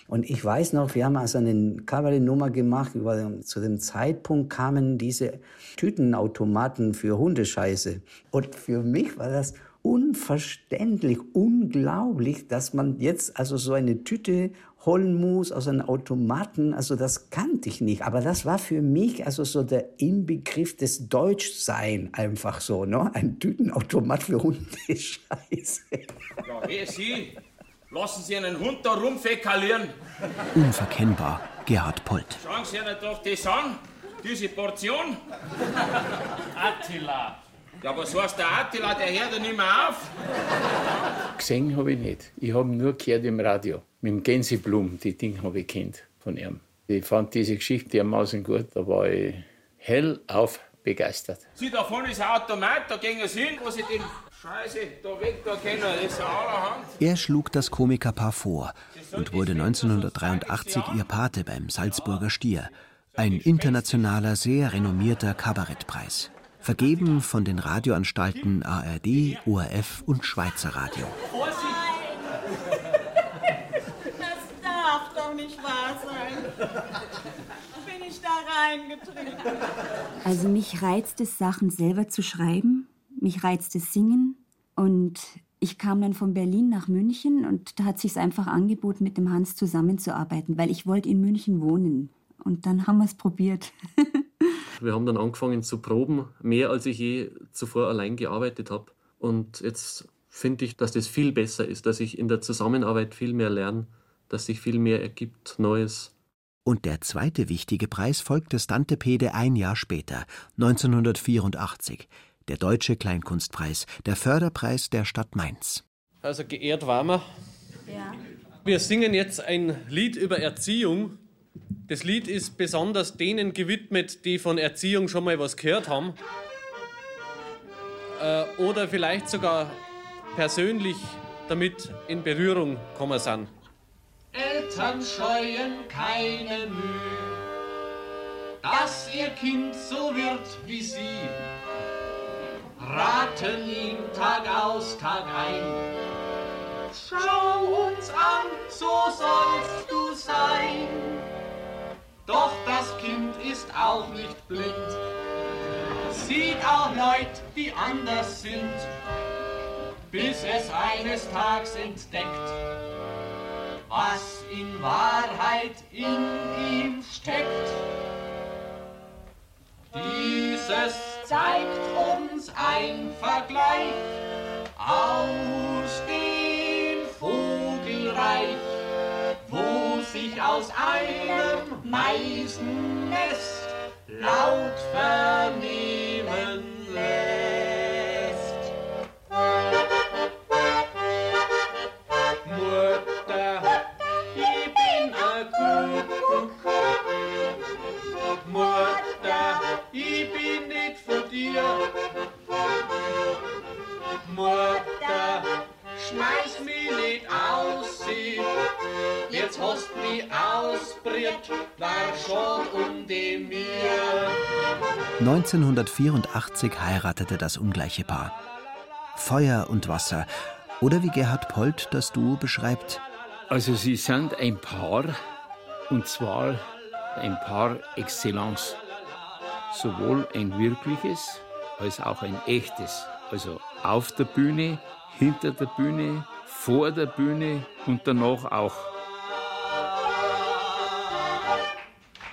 Und ich weiß noch, wir haben also eine Kabarettnummer gemacht. Über, zu dem Zeitpunkt kamen diese Tütenautomaten für Hundescheiße. Und für mich war das unverständlich, unglaublich, dass man jetzt also so eine Tüte holen muss aus einem Automaten. Also das kannte ich nicht. Aber das war für mich also so der Inbegriff des Deutschsein einfach so, ne? Ein Tütenautomat für Hundescheiße. <laughs> Ja, wer Sie? Lassen Sie einen Hund da rumfäkalieren. Unverkennbar Gerhard Polt. Schauen Sie Ihnen doch das an, diese Portion. <laughs> Attila. Ja, was heißt der Attila, der hört ja nicht mehr auf. Gesehen habe ich nicht. Ich habe nur gehört im Radio. Mit dem Gänseblum, die Dinge habe ich kennt von ihm. Ich fand diese Geschichte dermaßen gut, da war ich hellauf begeistert. Sieh, da vorne ist ein Automat, da gehen Sie hin, wo Sie den Scheiße da weg da können. Das ist allerhand. Er schlug das Komikerpaar vor und wurde 1983 ihr Pate beim Salzburger Stier, ein internationaler, sehr renommierter Kabarettpreis. Vergeben von den Radioanstalten ARD, ORF und Schweizer Radio. Das darf doch nicht wahr sein. Bin ich da reingetreten? Also mich reizt es, Sachen selber zu schreiben. Mich reizt es, Singen. Und ich kam dann von Berlin nach München und da hat sich einfach angeboten, mit dem Hans zusammenzuarbeiten, weil ich wollte in München wohnen. Und dann haben wir es probiert. <laughs> Wir haben dann angefangen zu proben, mehr als ich je zuvor allein gearbeitet habe. Und jetzt finde ich, dass das viel besser ist, dass ich in der Zusammenarbeit viel mehr lerne, dass sich viel mehr ergibt, Neues. Und der zweite wichtige Preis folgte Stantepede ein Jahr später, 1984. Der Deutsche Kleinkunstpreis, der Förderpreis der Stadt Mainz. Also geehrt waren wir. Ja. Wir singen jetzt ein Lied über Erziehung. Das Lied ist besonders denen gewidmet, die von Erziehung schon mal was gehört haben. Äh, oder vielleicht sogar persönlich damit in Berührung gekommen sind. Eltern scheuen keine Mühe, dass ihr Kind so wird wie sie. Raten ihm Tag aus, Tag ein. Schau uns an, so sollst du sein. Doch das Kind ist auch nicht blind, sieht auch Leute, die anders sind, bis es eines Tages entdeckt, was in Wahrheit in ihm steckt. Dieses zeigt uns ein Vergleich aus dem sich aus einem Meisennest laut vernehmen lässt. Mutter, ich bin ein Kuckuck. Mutter, ich bin nicht von dir. Mutter, schmeiß mich nicht aus, sie. Jetzt hast mich ausbriert, war schon um die mir. 1984 heiratete das ungleiche Paar. Feuer und Wasser. Oder wie Gerhard Polt das Duo beschreibt. Also sie sind ein Paar und zwar ein Paar Excellence. Sowohl ein wirkliches als auch ein echtes. Also auf der Bühne, hinter der Bühne, vor der Bühne und danach auch.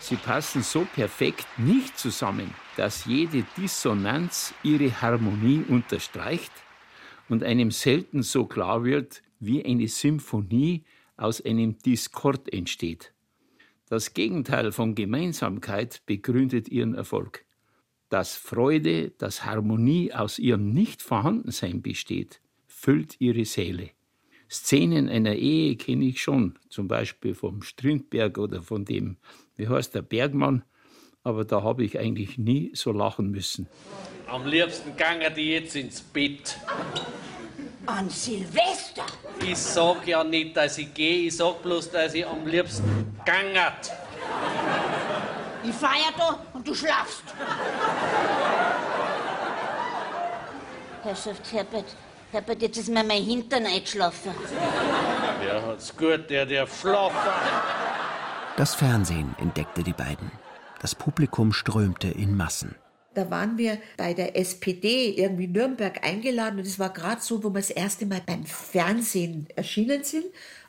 Sie passen so perfekt nicht zusammen, dass jede Dissonanz ihre Harmonie unterstreicht und einem selten so klar wird, wie eine Symphonie aus einem Diskord entsteht. Das Gegenteil von Gemeinsamkeit begründet ihren Erfolg. Dass Freude, dass Harmonie aus ihrem Nichtvorhandensein besteht, füllt ihre Seele. Szenen einer Ehe kenne ich schon, zum Beispiel vom Strindberg oder von dem, wie heißt der Bergmann, aber da habe ich eigentlich nie so lachen müssen. Am liebsten gangen die jetzt ins Bett. An Silvester? Ich sag ja nicht, dass ich gehe, ich sag bloß, dass ich am liebsten gangert. Ich feier da und du schlafst. Herrschaft Herbert, Herbert, jetzt ist mir mein Hintern eingeschlafen. Der hat's gut, der, der Flaffer. Das Fernsehen entdeckte die beiden. Das Publikum strömte in Massen. Da waren wir bei der SPD irgendwie Nürnberg eingeladen und es war gerade so, wo wir das erste Mal beim Fernsehen erschienen sind.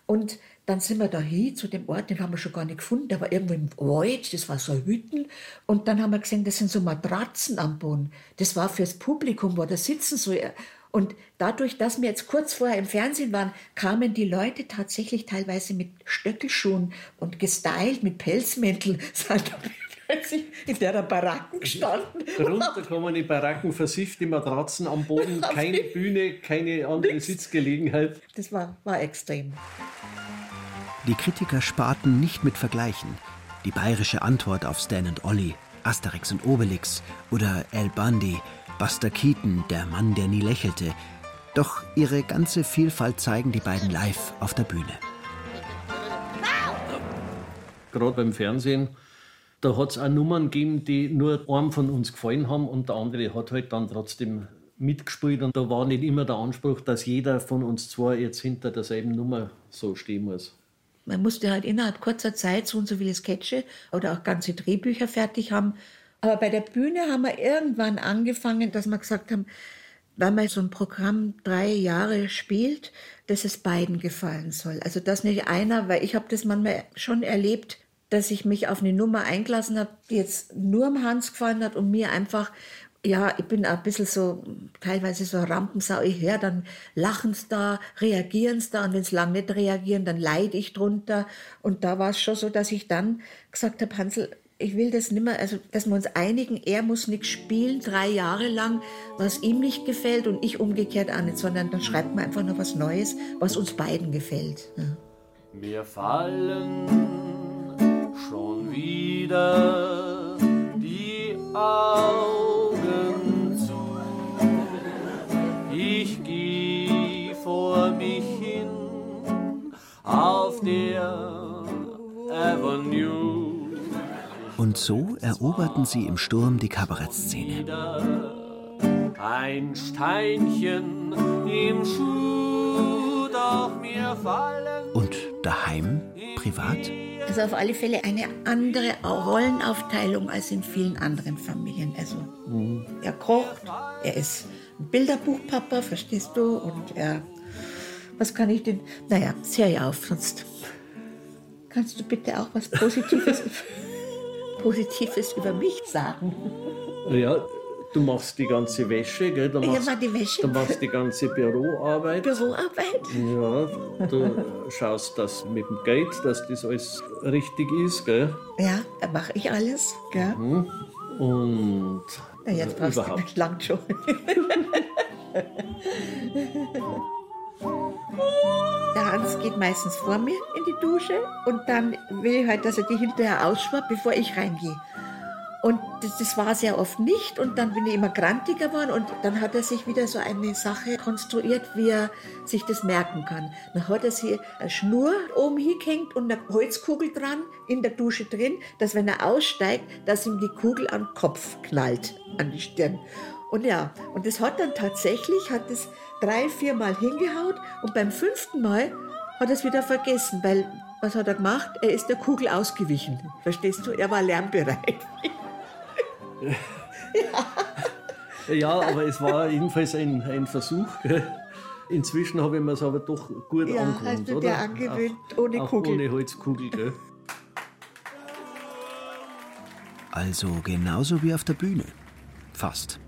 Und dann sind wir da hin zu dem Ort, den haben wir schon gar nicht gefunden. Der war irgendwo im Wald, das war so Hütten. Und dann haben wir gesehen, das sind so Matratzen am Boden. Das war fürs Publikum, wo da sitzen so. Und dadurch, dass wir jetzt kurz vorher im Fernsehen waren, kamen die Leute tatsächlich teilweise mit Stöckelschuhen und gestylt mit Pelzmänteln, <laughs> sind plötzlich in der Baracken gestanden. Darunter kommen die Baracken, versiffte Matratzen am Boden, <laughs> keine Bühne, keine andere Sitzgelegenheit. Das war, war extrem. Die Kritiker sparten nicht mit Vergleichen. Die bayerische Antwort auf Stan und Olli, Asterix und Obelix oder El Bundy, Buster Keaton, der Mann, der nie lächelte. Doch ihre ganze Vielfalt zeigen die beiden live auf der Bühne. Gerade beim Fernsehen, da hat es auch Nummern gegeben, die nur einem von uns gefallen haben und der andere hat halt dann trotzdem mitgespielt. Und da war nicht immer der Anspruch, dass jeder von uns zwei jetzt hinter derselben Nummer so stehen muss. Man musste halt innerhalb kurzer Zeit so und so viele Sketche oder auch ganze Drehbücher fertig haben. Aber bei der Bühne haben wir irgendwann angefangen, dass wir gesagt haben, weil man so ein Programm drei Jahre spielt, dass es beiden gefallen soll. Also dass nicht einer, weil ich habe das manchmal schon erlebt, dass ich mich auf eine Nummer eingelassen habe, die jetzt nur am Hans gefallen hat und mir einfach, ja, ich bin ein bisschen so, teilweise so Rampensau, ich höre, dann lachen sie da, reagieren sie da und wenn sie lang nicht reagieren, dann leide ich drunter. Und da war es schon so, dass ich dann gesagt habe, Hansel, ich will das nimmer, also dass wir uns einigen, er muss nichts spielen, drei Jahre lang, was ihm nicht gefällt und ich umgekehrt auch nicht, sondern dann schreibt man einfach noch was Neues, was uns beiden gefällt. Ja. Fallen schon wieder die Augen zu. Ich geh vor mich hin auf der Avenue. Und so eroberten sie im Sturm die Kabarettszene. Ein Steinchen im Schuh, doch mir fallen. Und daheim, privat? Also auf alle Fälle eine andere Rollenaufteilung als in vielen anderen Familien. Also er kocht, er ist ein Bilderbuchpapa, verstehst du? Und er, was kann ich denn? Naja, hör ja auf, sonst kannst du bitte auch was Positives, <laughs> Positives über mich sagen. Ja, du machst die ganze Wäsche, gell? Du Ja, machst, mal die Wäsche. Du machst die ganze Büroarbeit. Büroarbeit? Ja, du schaust das mit dem Geld, dass das alles richtig ist, gell? Ja, da mache ich alles. Gell? Mhm. Und Na, jetzt brauchst du überhaupt. nicht lang schon. <laughs> Der Hans geht meistens vor mir in die Dusche und dann will ich halt, dass er die hinterher ausschwappt, bevor ich reingehe. Und das, das war sehr oft nicht und dann bin ich immer grantiger geworden und dann hat er sich wieder so eine Sache konstruiert, wie er sich das merken kann. Dann hat er sich eine Schnur oben hingehängt und eine Holzkugel dran in der Dusche drin, dass wenn er aussteigt, dass ihm die Kugel den Kopf knallt, an die Stirn. Und ja, und das hat dann tatsächlich, hat es drei, vier Mal hingehaut und beim fünften Mal hat er es wieder vergessen, weil was hat er gemacht? Er ist der Kugel ausgewichen. Verstehst du? Er war lernbereit. <laughs> Ja, aber es war jedenfalls ein, ein Versuch. Inzwischen habe ich mir es aber doch gut Ja, angewöhnt, hast du oder? dir angewöhnt, auch, ohne auch Kugel. Ohne Holzkugel, gell? Also genauso wie auf der Bühne. Fast.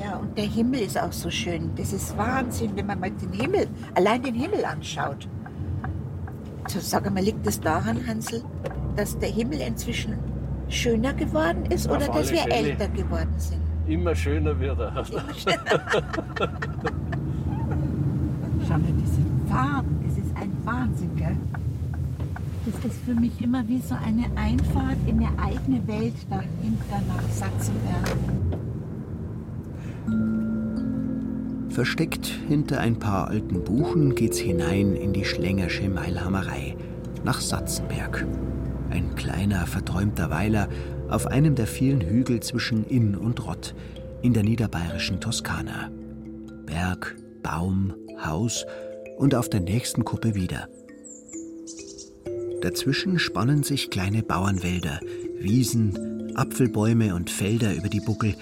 Ja, und der Himmel ist auch so schön. Das ist Wahnsinn, wenn man mal den Himmel, allein den Himmel anschaut. So, sag mal, liegt es daran, Hansel, dass der Himmel inzwischen schöner geworden ist Auf oder dass wir Fälle. älter geworden sind? Immer schöner wird er. <laughs> Schau mal, diese Farben, das ist ein Wahnsinn, gell? Das ist für mich immer wie so eine Einfahrt in eine eigene Welt dahinter nach Satzenberg. Versteckt hinter ein paar alten Buchen geht's hinein in die Schlängersche Meilhammerei nach Satzenberg. Ein kleiner, verträumter Weiler auf einem der vielen Hügel zwischen Inn und Rott in der niederbayerischen Toskana. Berg, Baum, Haus und auf der nächsten Kuppe wieder. Dazwischen spannen sich kleine Bauernwälder, Wiesen, Apfelbäume und Felder über die Buckel,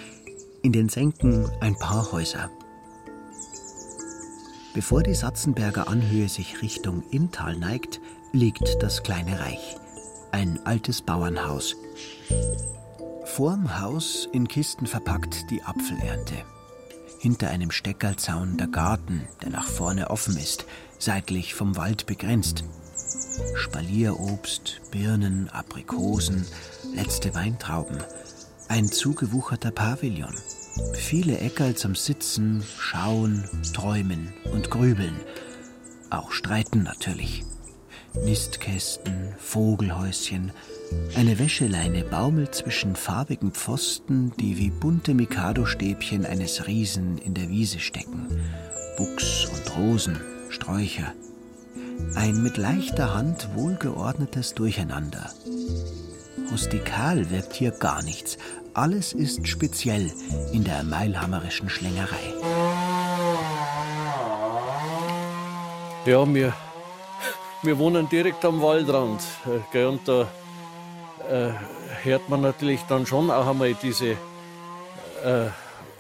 in den Senken ein paar Häuser. Bevor die Satzenberger Anhöhe sich Richtung Inntal neigt, liegt das kleine Reich. Ein altes Bauernhaus. Vorm Haus in Kisten verpackt die Apfelernte. Hinter einem Steckerlzaun der Garten, der nach vorne offen ist, seitlich vom Wald begrenzt. Spalierobst, Birnen, Aprikosen, letzte Weintrauben. Ein zugewucherter Pavillon. Viele Äckerl zum Sitzen, Schauen, Träumen und Grübeln. Auch Streiten natürlich. Nistkästen, Vogelhäuschen. Eine Wäscheleine baumelt zwischen farbigen Pfosten, die wie bunte Mikado-Stäbchen eines Riesen in der Wiese stecken. Buchs und Rosen, Sträucher. Ein mit leichter Hand wohlgeordnetes Durcheinander. Rustikal wirkt hier gar nichts. Alles ist speziell in der meilhammerischen Schlängerei. Ja, wir, wir wohnen direkt am Waldrand. äh, Und da äh, hört man natürlich dann schon auch einmal diese äh,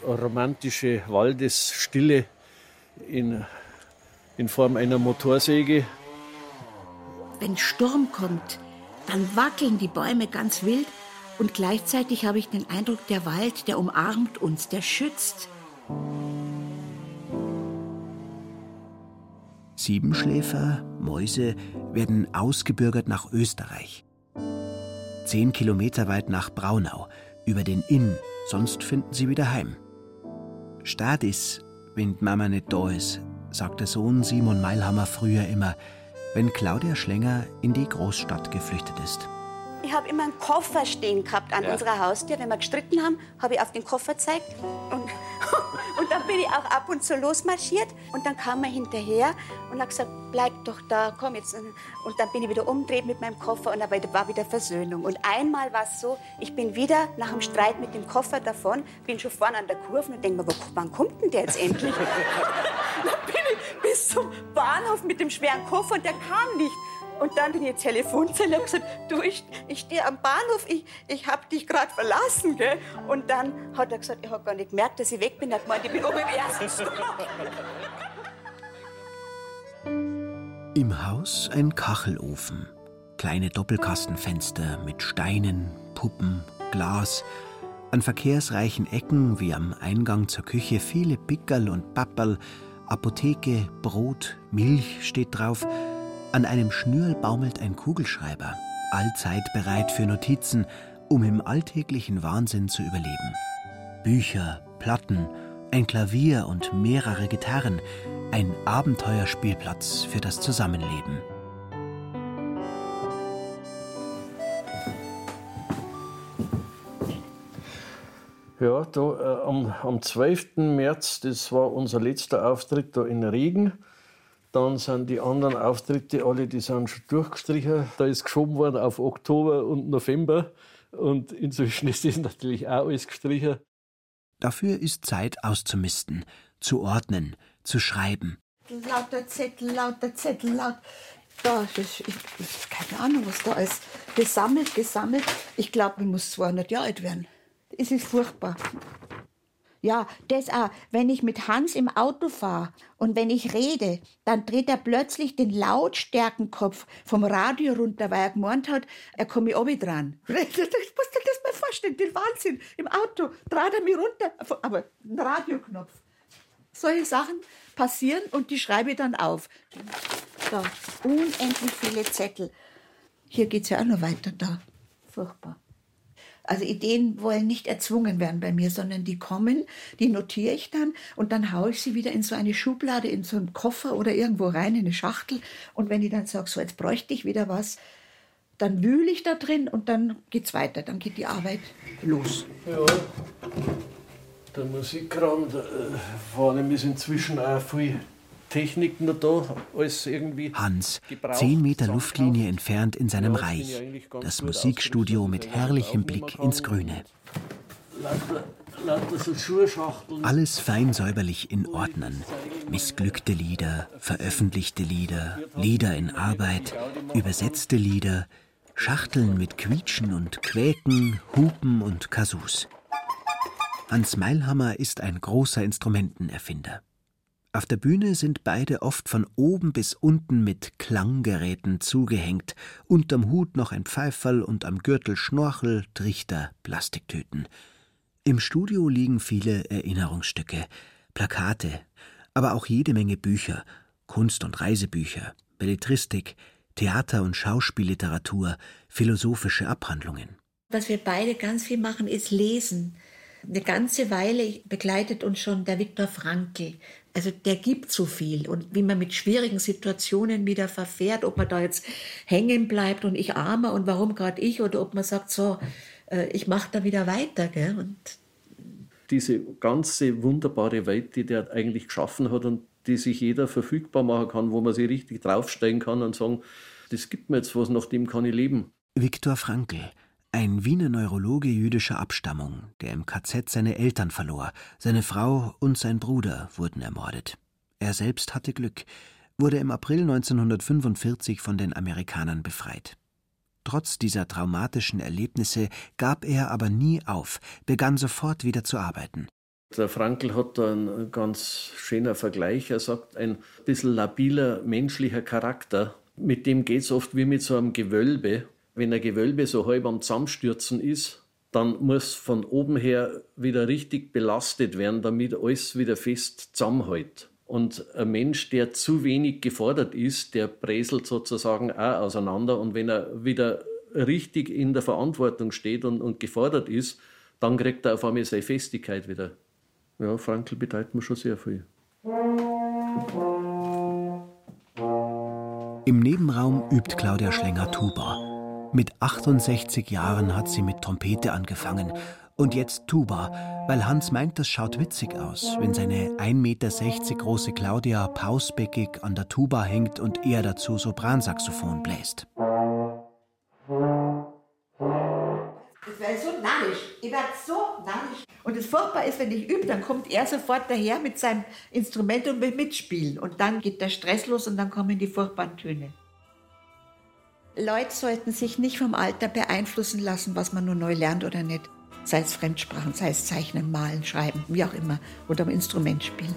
romantische Waldesstille in, in Form einer Motorsäge. Wenn Sturm kommt, dann wackeln die Bäume ganz wild und gleichzeitig habe ich den Eindruck, der Wald, der umarmt uns, der schützt. Siebenschläfer, Mäuse werden ausgebürgert nach Österreich. Zehn Kilometer weit nach Braunau, über den Inn, sonst finden sie wieder heim. Stadis, wenn Mama nicht da ist, sagt der Sohn Simon Meilhammer früher immer, wenn Claudia Schlenger in die Großstadt geflüchtet ist. Ich habe immer einen Koffer stehen gehabt an Ja. unserer Haustür. Wenn wir gestritten haben, habe ich auf den Koffer gezeigt. Und, <laughs> und dann bin ich auch ab und zu losmarschiert. Und dann kam er hinterher und hat gesagt, bleib doch da, komm jetzt. Und dann bin ich wieder umgedreht mit meinem Koffer und dann war wieder Versöhnung. Und einmal war es so, ich bin wieder nach dem Streit mit dem Koffer davon, bin schon vorne an der Kurve und denke mir, wo- wann kommt denn der jetzt endlich? <laughs> dann bin ich bis zum Bahnhof mit dem schweren Koffer und der kam nicht. Und dann bin ich Telefonzelle und gesagt, du, ich, ich stehe am Bahnhof, ich, ich hab dich gerade verlassen, gell? Und dann hat er gesagt, er hat gar nicht gemerkt, dass ich weg bin. Er hat gemeint, ich bin oben im ersten Stock. Im Haus ein Kachelofen, kleine Doppelkastenfenster mit Steinen, Puppen, Glas. An verkehrsreichen Ecken wie am Eingang zur Küche viele Pickerl und Papperl, Apotheke, Brot, Milch steht drauf. An einem Schnürl baumelt ein Kugelschreiber, allzeit bereit für Notizen, um im alltäglichen Wahnsinn zu überleben. Bücher, Platten, ein Klavier und mehrere Gitarren, ein Abenteuerspielplatz für das Zusammenleben. Ja, da, äh, am, am 12. März, das war unser letzter Auftritt da in Regen. Dann sind die anderen Auftritte alle, die sind schon durchgestrichen. Da ist geschoben worden auf Oktober und November. Und inzwischen <laughs> ist das natürlich auch alles gestrichen. Dafür ist Zeit auszumisten, zu ordnen, zu schreiben. Lauter Zettel, lauter Zettel, laut. Da ich, ich, keine Ahnung, was da ist. Gesammelt, gesammelt. Ich glaube, ich muss 200 Jahre alt werden. Es ist furchtbar. Ja, das auch. Wenn ich mit Hans im Auto fahre und wenn ich rede, dann dreht er plötzlich den Lautstärkenkopf vom Radio runter, weil er gemeint hat, er komme obi dran. <laughs> Ich muss dir das mal vorstellen, den Wahnsinn. Im Auto dreht er mich runter. Aber ein Radioknopf. Solche Sachen passieren und die schreibe ich dann auf. Da, unendlich viele Zettel. Hier geht es ja auch noch weiter da. Furchtbar. Also Ideen wollen nicht erzwungen werden bei mir, sondern die kommen, die notiere ich dann und dann haue ich sie wieder in so eine Schublade, in so einen Koffer oder irgendwo rein, in eine Schachtel. Und wenn ich dann sage, so jetzt bräuchte ich wieder was, dann wühle ich da drin und dann geht's weiter, dann geht die Arbeit los. Ja, der Musikraum, da, äh, vor allem ist inzwischen auch viel Technik noch da, alles irgendwie. Hans, zehn Meter. Luftlinie entfernt in seinem Ja, Reich. Das Musikstudio mit herrlichem Blick ins Grüne. Lauter, lauter so Schuhschachteln. Alles fein säuberlich in Ordnern. Missglückte Lieder, veröffentlichte Lieder, Lieder in Arbeit, übersetzte Lieder, Schachteln mit Quietschen und Quäken, Hupen und Kasus. Hans Meilhammer ist ein großer Instrumentenerfinder. Auf der Bühne sind beide oft von oben bis unten mit Klanggeräten zugehängt, unterm Hut noch ein Pfeiferl und am Gürtel Schnorchel, Trichter, Plastiktüten. Im Studio liegen viele Erinnerungsstücke, Plakate, aber auch jede Menge Bücher, Kunst- und Reisebücher, Belletristik, Theater- und Schauspielliteratur, philosophische Abhandlungen. Was wir beide ganz viel machen, ist lesen. Eine ganze Weile begleitet uns schon der Viktor Frankl. Also der gibt so viel und wie man mit schwierigen Situationen wieder verfährt, ob man da jetzt hängen bleibt und ich arme und warum gerade ich oder ob man sagt so, äh, ich mache da wieder weiter. Gell? Und Diese ganze wunderbare Welt, die der eigentlich geschaffen hat und die sich jeder verfügbar machen kann, wo man sich richtig draufstellen kann und sagen, das gibt mir jetzt was, nach dem kann ich leben. Viktor Frankl, ein Wiener Neurologe jüdischer Abstammung, der im KZ seine Eltern verlor, seine Frau und sein Bruder wurden ermordet. Er selbst hatte Glück, wurde im April 1945 von den Amerikanern befreit. Trotz dieser traumatischen Erlebnisse gab er aber nie auf, begann sofort wieder zu arbeiten. Der Frankl hat da einen ganz schöner Vergleich. Er sagt, ein bisschen labiler menschlicher Charakter, mit dem geht es oft wie mit so einem Gewölbe. Wenn ein Gewölbe so halb am Zusammenstürzen ist, dann muss von oben her wieder richtig belastet werden, damit alles wieder fest zusammenhält. Und ein Mensch, der zu wenig gefordert ist, der bräselt sozusagen auch auseinander. Und wenn er wieder richtig in der Verantwortung steht und, und gefordert ist, dann kriegt er auf einmal seine Festigkeit wieder. Ja, Frankl bedeutet mir schon sehr viel. Im Nebenraum übt Claudia Schlenger Tuba. Mit 68 Jahren hat sie mit Trompete angefangen und jetzt Tuba, weil Hans meint, das schaut witzig aus, wenn seine 1,60 Meter große Claudia pausbäckig an der Tuba hängt und er dazu Sopransaxophon bläst. Das wäre so narrisch. Ich werde so narrisch. Und das Furchtbar ist, wenn ich übe, dann kommt er sofort daher mit seinem Instrument und will mitspielen. Und dann geht der Stress los und dann kommen die furchtbaren Töne. Leute sollten sich nicht vom Alter beeinflussen lassen, was man nur neu lernt oder nicht. Sei es Fremdsprachen, sei es Zeichnen, Malen, Schreiben, wie auch immer. Oder am Instrument spielen.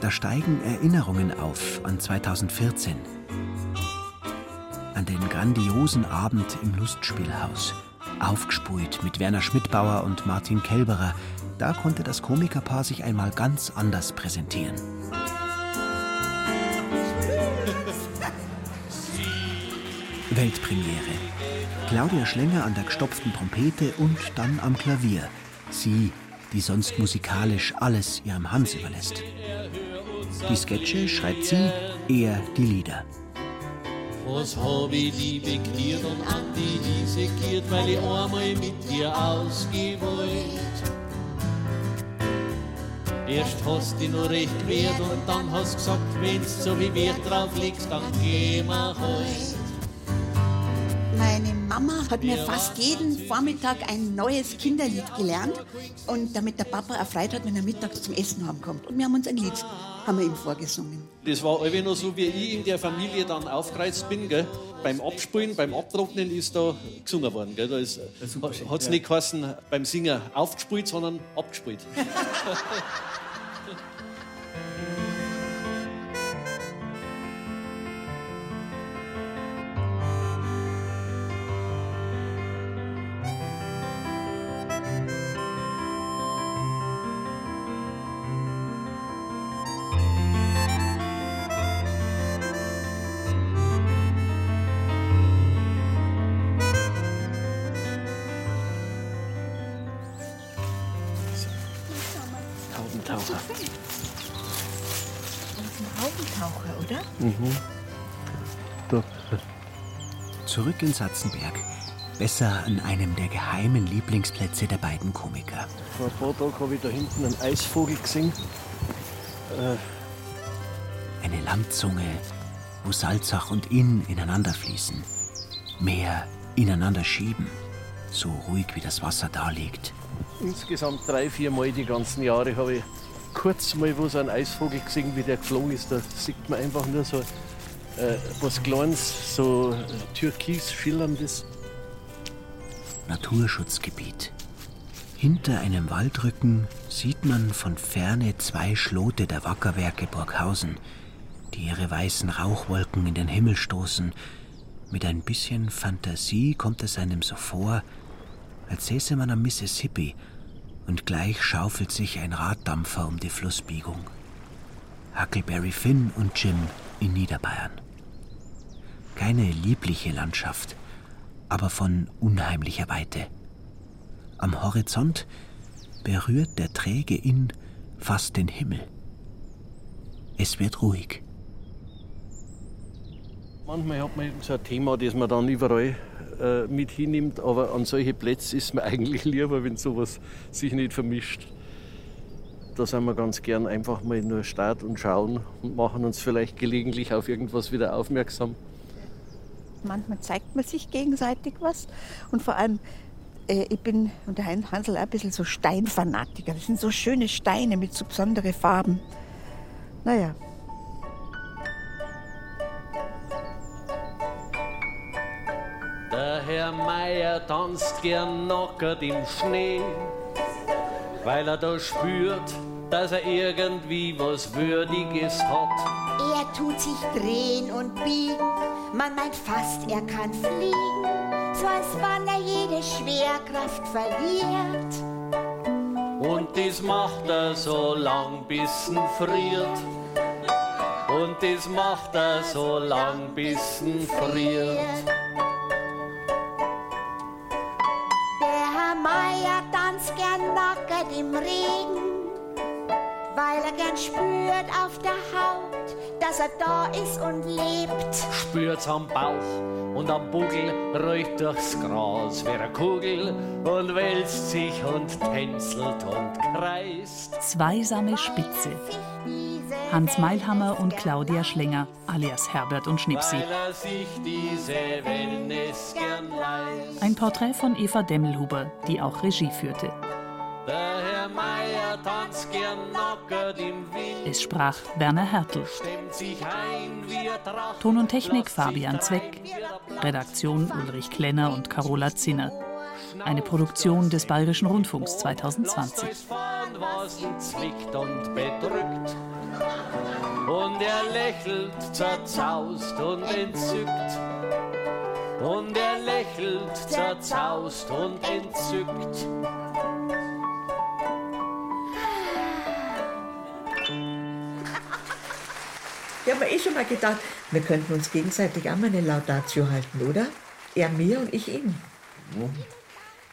Da steigen Erinnerungen auf an 2014. An den grandiosen Abend im Lustspielhaus. Aufgespult mit Werner Schmidbauer und Martin Kelberer. Da konnte das Komikerpaar sich einmal ganz anders präsentieren. Weltpremiere. Claudia Schlenger an der gestopften Trompete und dann am Klavier. Sie, die sonst musikalisch alles ihrem Hans überlässt. Die Sketche schreibt sie, er die Lieder. Was hab ich die bekehrt und an die Wiese giert, weil ich einmal mit dir ausgewollt. Erst hast du noch recht gewehrt und dann hast gesagt, wenn's so wie Wert drauf legst, dann geh mal halt. Meine Mama hat mir fast jeden Vormittag ein neues Kinderlied gelernt. Und damit der Papa erfreut hat, wenn er mittags zum Essen heimkommt. Und wir haben uns ein Lied, haben wir ihm vorgesungen. Das war irgendwie noch so, wie ich in der Familie dann aufgereizt bin. Gell? Beim Abspülen, beim Abtrocknen ist da gesungen worden. Gell? Da ist, hat es nicht geheißen, beim Singen aufgespült, sondern abgespült. <laughs> Zurück in Satzenberg. Besser an einem der geheimen Lieblingsplätze der beiden Komiker. Vor ein paar Tagen habe ich da hinten einen Eisvogel gesehen. Äh, Eine Landzunge, wo Salzach und Inn ineinander fließen. Meer ineinander schieben. So ruhig wie das Wasser da liegt. insgesamt drei, vier Mal die ganzen Jahre habe ich kurz mal wo so ein Eisvogel gesehen, wie der geflogen ist. Da sieht man einfach nur so äh, was Kleines, so türkis schillerndes. Naturschutzgebiet. Hinter einem Waldrücken sieht man von ferne zwei Schlote der Wackerwerke Burghausen, die ihre weißen Rauchwolken in den Himmel stoßen. Mit ein bisschen Fantasie kommt es einem so vor, als säße man am Mississippi und gleich schaufelt sich ein Raddampfer um die Flussbiegung. Huckleberry Finn und Jim in Niederbayern. Keine liebliche Landschaft, aber von unheimlicher Weite. Am Horizont berührt der träge Inn fast den Himmel. Es wird ruhig. Manchmal hat man so ein Thema, das man dann überall äh, mit hinnimmt, aber an solche Plätze ist mir <laughs> eigentlich lieber, wenn sowas sich nicht vermischt. Da sind wir ganz gern einfach mal nur Start und schauen und machen uns vielleicht gelegentlich auf irgendwas wieder aufmerksam. Manchmal zeigt man sich gegenseitig was und vor allem äh, ich bin und der Hansel auch ein bisschen so Steinfanatiker. Das sind so schöne Steine mit so besonderen Farben. Naja. Der Herr Meier tanzt gern nackert im Schnee, weil er da spürt, dass er irgendwie was Würdiges hat. Er tut sich drehen und biegen, man meint fast, er kann fliegen, so als wann er jede Schwerkraft verliert. Und das macht er so lang, bis ihn friert. Und das macht er so lang, bis ihn friert. Der Herr Meier tanzt gern nackert im Regen, weil er gern spürt auf der Haut, dass er da ist und lebt. Spürt's am Bauch und am Buckel, riecht durchs Gras wie eine Kugel und wälzt sich und tänzelt und kreist. Zweisame Spitze. Hans Meilhammer und Claudia Schlenger, alias Herbert und Schnipsi. Weil er sich diese Wellness gern leist. Ein Porträt von Eva Demmelhuber, die auch Regie führte. Es sprach Werner Hertel. Ton und Technik Fabian Zweck. Redaktion Ulrich Klenner und Carola Zinner. Eine Produktion des Bayerischen Rundfunks 2020. es fahren, was ihn zwickt und bedrückt. Und er lächelt zerzaust und entzückt. Und er lächelt zerzaust und entzückt. Ich habe mir eh schon mal gedacht, wir könnten uns gegenseitig auch mal eine Laudatio halten, oder? Er mir und ich ihm.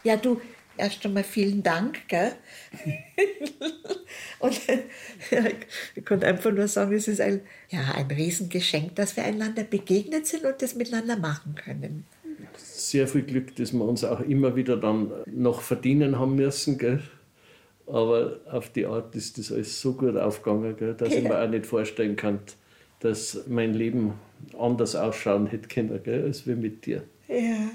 Ja, du, erst einmal vielen Dank, gell? <laughs> und ja, ich konnte einfach nur sagen, es ist ein, ja, ein Riesengeschenk, dass wir einander begegnet sind und das miteinander machen können. Sehr viel Glück, dass wir uns auch immer wieder dann noch verdienen haben müssen. Gell? Aber auf die Art ist das alles so gut aufgegangen, gell? dass ich mir auch nicht vorstellen kann, dass mein Leben anders ausschauen hätte können, gell? als wie mit dir. Ja.